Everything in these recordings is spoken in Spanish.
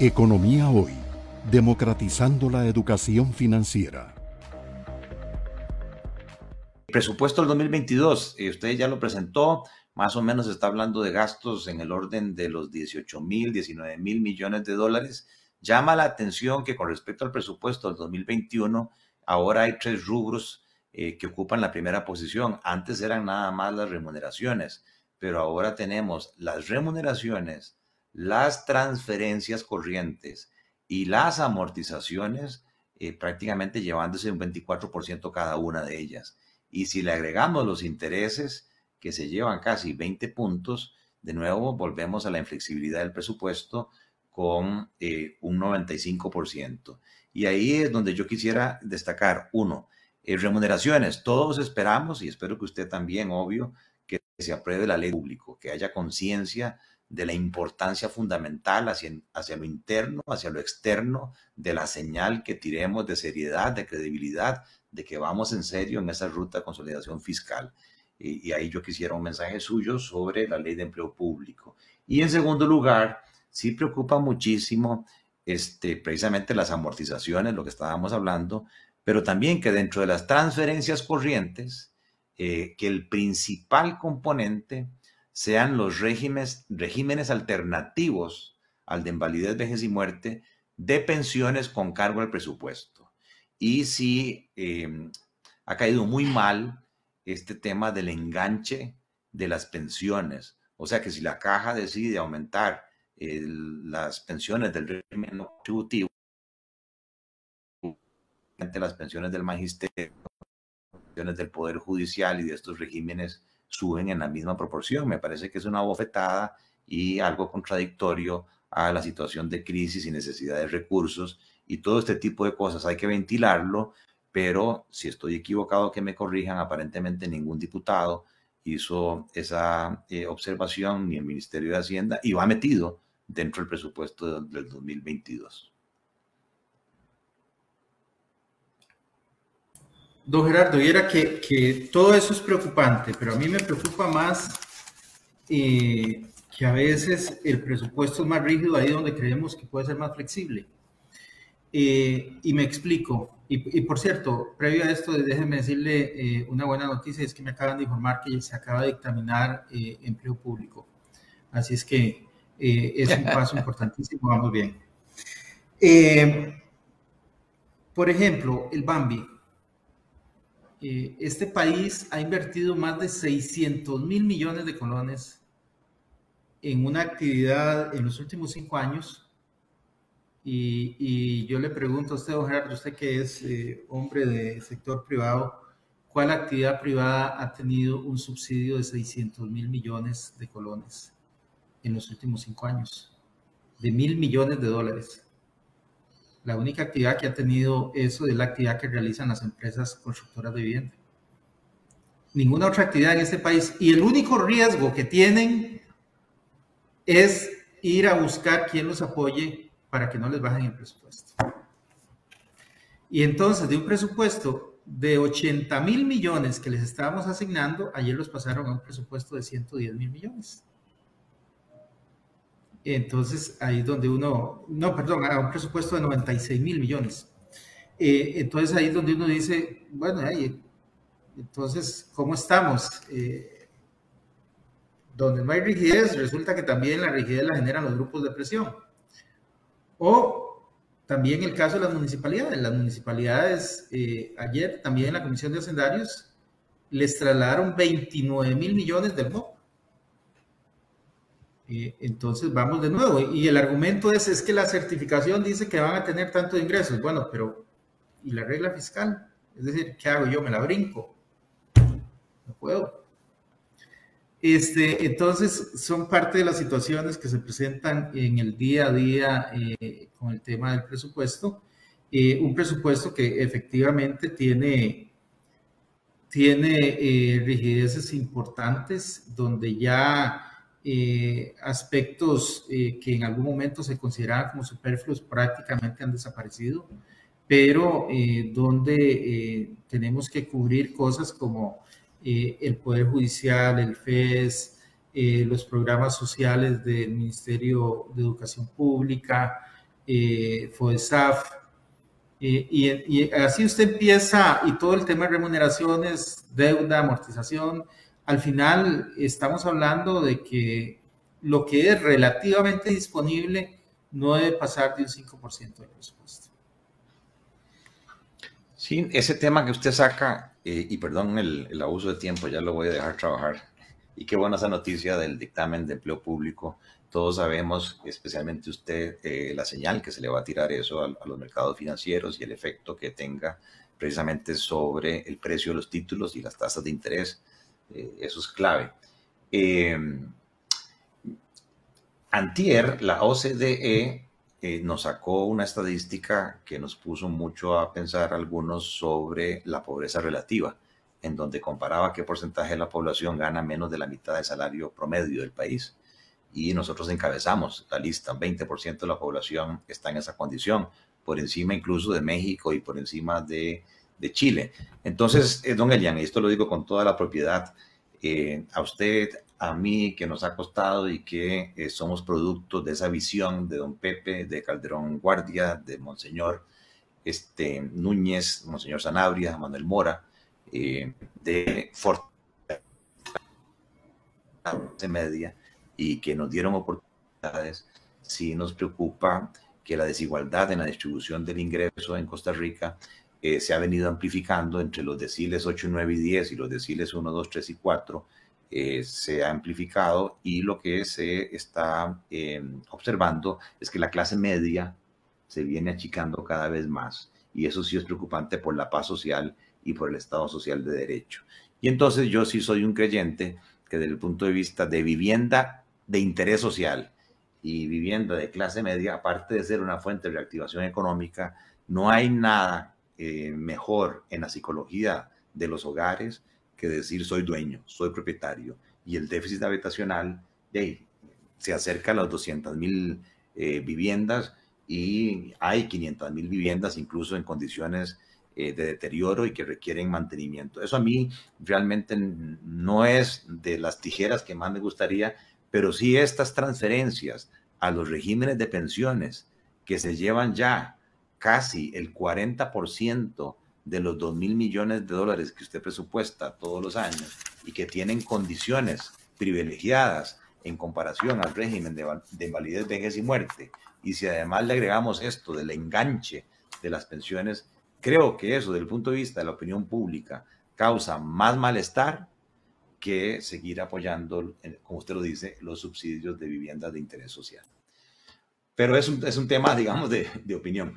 Economía Hoy, democratizando la educación financiera. Presupuesto del 2022, eh, usted ya lo presentó, más o menos está hablando de gastos en el orden de los 18 mil, 19 mil millones de dólares. Llama la atención que con respecto al presupuesto del 2021, ahora hay tres rubros eh, que ocupan la primera posición. Antes eran nada más las remuneraciones, pero ahora tenemos las remuneraciones, las transferencias corrientes y las amortizaciones eh, prácticamente llevándose un 24% cada una de ellas. Y si le agregamos los intereses que se llevan casi 20 puntos, de nuevo volvemos a la inflexibilidad del presupuesto con eh, un 95%. Y ahí es donde yo quisiera destacar, uno, eh, remuneraciones. Todos esperamos, y espero que usted también, obvio, que se apruebe la ley público, que haya conciencia de la importancia fundamental hacia, hacia lo interno, hacia lo externo, de la señal que tiremos de seriedad, de credibilidad, de que vamos en serio en esa ruta de consolidación fiscal. Y, y ahí yo quisiera un mensaje suyo sobre la ley de empleo público. Y en segundo lugar, sí preocupa muchísimo este, precisamente las amortizaciones, lo que estábamos hablando, pero también que dentro de las transferencias corrientes, eh, que el principal componente sean los regímenes, alternativos al de invalidez, vejez y muerte de pensiones con cargo al presupuesto. Y si em, ha caído muy mal este tema del enganche de las pensiones. O sea que si la caja decide aumentar las pensiones del régimen contributivo, las pensiones del magisterio, pensiones del Poder Judicial y de estos regímenes suben en la misma proporción. Me parece que es una bofetada y algo contradictorio a la situación de crisis y necesidad de recursos y todo este tipo de cosas. Hay que ventilarlo, pero si estoy equivocado, que me corrijan. Aparentemente ningún diputado hizo esa eh, observación ni el Ministerio de Hacienda y va metido dentro del presupuesto del 2022. Don Gerardo, y era que, que, todo eso es preocupante, pero a mí me preocupa más eh, que a veces el presupuesto es más rígido ahí donde creemos que puede ser más flexible. Eh, y me explico. Y, y, por cierto, previo a esto, déjenme decirle eh, una buena noticia, es que me acaban de informar que se acaba de dictaminar eh, empleo público. Así es que es un paso importantísimo, vamos bien. por ejemplo, el Bambi eh, este país ha invertido más de 600 mil millones de colones en una actividad en los últimos cinco años. Y, yo le pregunto a usted, don Gerardo, usted que es eh, hombre de sector privado, ¿cuál actividad privada ha tenido un subsidio de 600 mil millones de colones en los últimos cinco años? De mil millones de dólares. La única actividad que ha tenido eso es la actividad que realizan las empresas constructoras de vivienda. Ninguna otra actividad en este país. Y el único riesgo que tienen es ir a buscar quien los apoye para que no les bajen el presupuesto. Y entonces, de un presupuesto de 80 mil millones que les estábamos asignando, ayer los pasaron a un presupuesto de 110 mil millones. Entonces, ahí es donde uno, no, perdón, a un presupuesto de 96 mil millones. Eh, entonces, ahí es donde uno dice, bueno, ahí, entonces, ¿cómo estamos? Eh, donde no hay rigidez, resulta que también la rigidez la generan los grupos de presión. O también el caso de las municipalidades. Las municipalidades, eh, ayer también en la Comisión de Hacendarios, les trasladaron 29 mil millones del MOP entonces vamos de nuevo. Y el argumento es, es que la certificación dice que van a tener tanto de ingresos. Bueno, pero ¿y la regla fiscal? Es decir, ¿qué hago yo? ¿Me la brinco? No puedo. Este, entonces, son parte de las situaciones que se presentan en el día a día eh, con el tema del presupuesto. Eh, un presupuesto que efectivamente tiene, tiene eh, rigideces importantes, donde ya eh, aspectos eh, que en algún momento se consideraban como superfluos prácticamente han desaparecido, pero eh, donde tenemos que cubrir cosas como el Poder Judicial, el FES, los programas sociales del Ministerio de Educación Pública, eh, FODESAF, eh, y, así usted empieza, y todo el tema de remuneraciones, deuda, amortización, al final estamos hablando de que lo que es relativamente disponible no debe pasar de un 5% del presupuesto. Sí, ese tema que usted saca, eh, y perdón el, abuso de tiempo, ya lo voy a dejar trabajar. Y qué buena esa noticia del dictamen de empleo público. Todos sabemos, especialmente usted, eh, la señal que se le va a tirar eso a, los mercados financieros y el efecto que tenga precisamente sobre el precio de los títulos y las tasas de interés. Eh, eso es clave. antier, la OCDE eh, nos sacó una estadística que nos puso mucho a pensar algunos sobre la pobreza relativa, en donde comparaba qué porcentaje de la población gana menos de la mitad del salario promedio del país. Y nosotros encabezamos la lista, 20% de la población está en esa condición, por encima incluso de México y por encima de, de Chile. Entonces, eh, don Elian, esto lo digo con toda la propiedad, eh, a usted a mí que nos ha costado y que eh, somos productos de esa visión de don Pepe, de Calderón Guardia, de Monseñor este, Núñez, Monseñor Sanabria, Manuel Mora, eh, de de Media, y que nos dieron oportunidades, sí nos preocupa que la desigualdad en la distribución del ingreso en Costa Rica eh, se ha venido amplificando entre los deciles 8, 9 y 10 y los deciles 1, 2, 3 y 4 eh, se ha amplificado y lo que se está em, observando es que la clase media se viene achicando cada vez más y eso sí es preocupante por la paz social y por el Estado social de derecho. Y entonces yo sí soy un creyente que desde el punto de vista de vivienda de interés social y vivienda de clase media, aparte de ser una fuente de reactivación económica, no hay nada eh, mejor en la psicología de los hogares que decir soy dueño, soy propietario. Y el déficit habitacional se acerca a las 200 mil eh, viviendas y hay 500 mil viviendas incluso en condiciones eh, de deterioro y que requieren mantenimiento. Eso a mí realmente no es de las tijeras que más me gustaría, pero sí estas transferencias a los regímenes de pensiones que se llevan ya casi el 40% de los 2 mil millones de dólares que usted presupuesta todos los años y que tienen condiciones privilegiadas en comparación al régimen de, de invalidez, vejez y muerte, y si además le agregamos esto del enganche de las pensiones, creo que eso, desde el punto de vista de la opinión pública, causa más malestar que seguir apoyando, como usted lo dice, los subsidios de viviendas de interés social. Pero es un, es un tema, digamos, de, de opinión.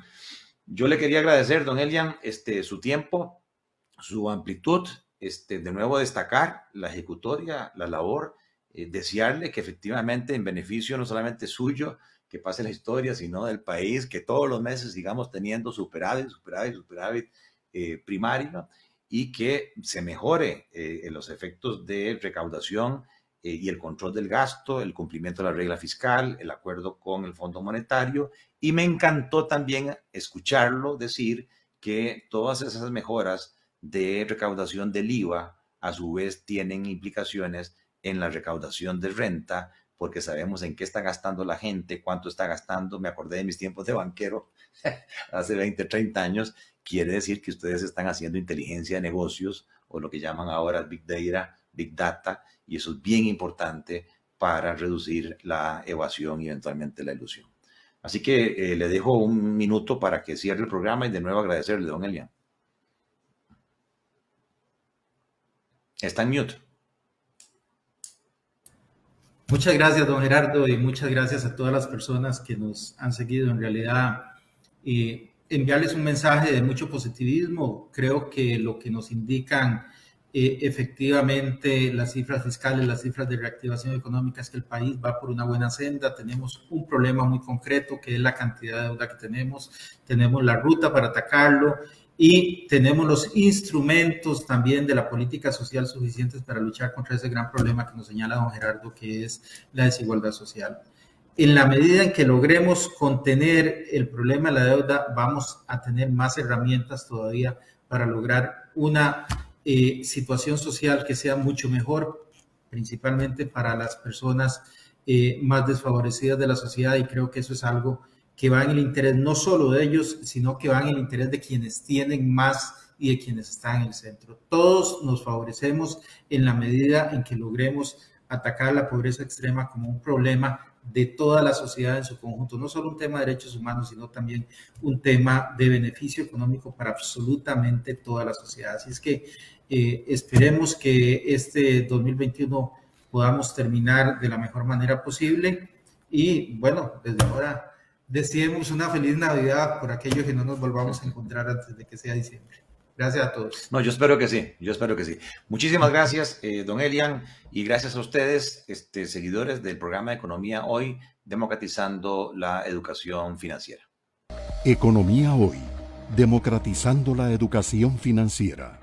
Yo le quería agradecer, don Elian, este, su tiempo, su amplitud, este, de nuevo destacar la ejecutoria, la labor, eh, desearle que efectivamente en beneficio no solamente suyo, que pase la historia, sino del país, que todos los meses sigamos teniendo superávit, superávit, superávit eh, primario y que se mejore eh, los efectos de recaudación y el control del gasto, el cumplimiento de la regla fiscal, el acuerdo con el Fondo Monetario. Y me encantó también escucharlo decir que todas esas mejoras de recaudación del IVA a su vez tienen implicaciones en la recaudación de renta, porque sabemos en qué está gastando la gente, cuánto está gastando. Me acordé de mis tiempos de banquero hace 20, 30 años. Quiere decir que ustedes están haciendo inteligencia de negocios o lo que llaman ahora Big Data, Big Data, y eso es bien importante para reducir la evasión y eventualmente la ilusión. Así que eh, le dejo un minuto para que cierre el programa y de nuevo agradecerle, don Elian. Está en mute. Muchas gracias, don Gerardo, y muchas gracias a todas las personas que nos han seguido. En realidad, eh, enviarles un mensaje de mucho positivismo. Creo que lo que nos indican eh, efectivamente las cifras fiscales, las cifras de reactivación económica es que el país va por una buena senda. Tenemos un problema muy concreto que es la cantidad de deuda que tenemos. Tenemos la ruta para atacarlo y tenemos los instrumentos también de la política social suficientes para luchar contra ese gran problema que nos señala don Gerardo, que es la desigualdad social. En la medida en que logremos contener el problema de la deuda, vamos a tener más herramientas todavía para lograr una eh, situación social que sea mucho mejor, principalmente para las personas eh, más desfavorecidas de la sociedad y creo que eso es algo que va en el interés no solo de ellos, sino que va en el interés de quienes tienen más y de quienes están en el centro. Todos nos favorecemos en la medida en que logremos atacar la pobreza extrema como un problema de toda la sociedad en su conjunto, no solo un tema de derechos humanos, sino también un tema de beneficio económico para absolutamente toda la sociedad. Así es que eh, esperemos que este 2021 podamos terminar de la mejor manera posible y bueno, desde ahora deseemos una feliz Navidad por aquellos que no nos volvamos a encontrar antes de que sea diciembre. Gracias a todos. No, yo espero que sí, yo espero que sí. Muchísimas gracias, eh, don Elian, y gracias a ustedes, este, seguidores del programa Economía Hoy, democratizando la educación financiera. Economía Hoy, democratizando la educación financiera.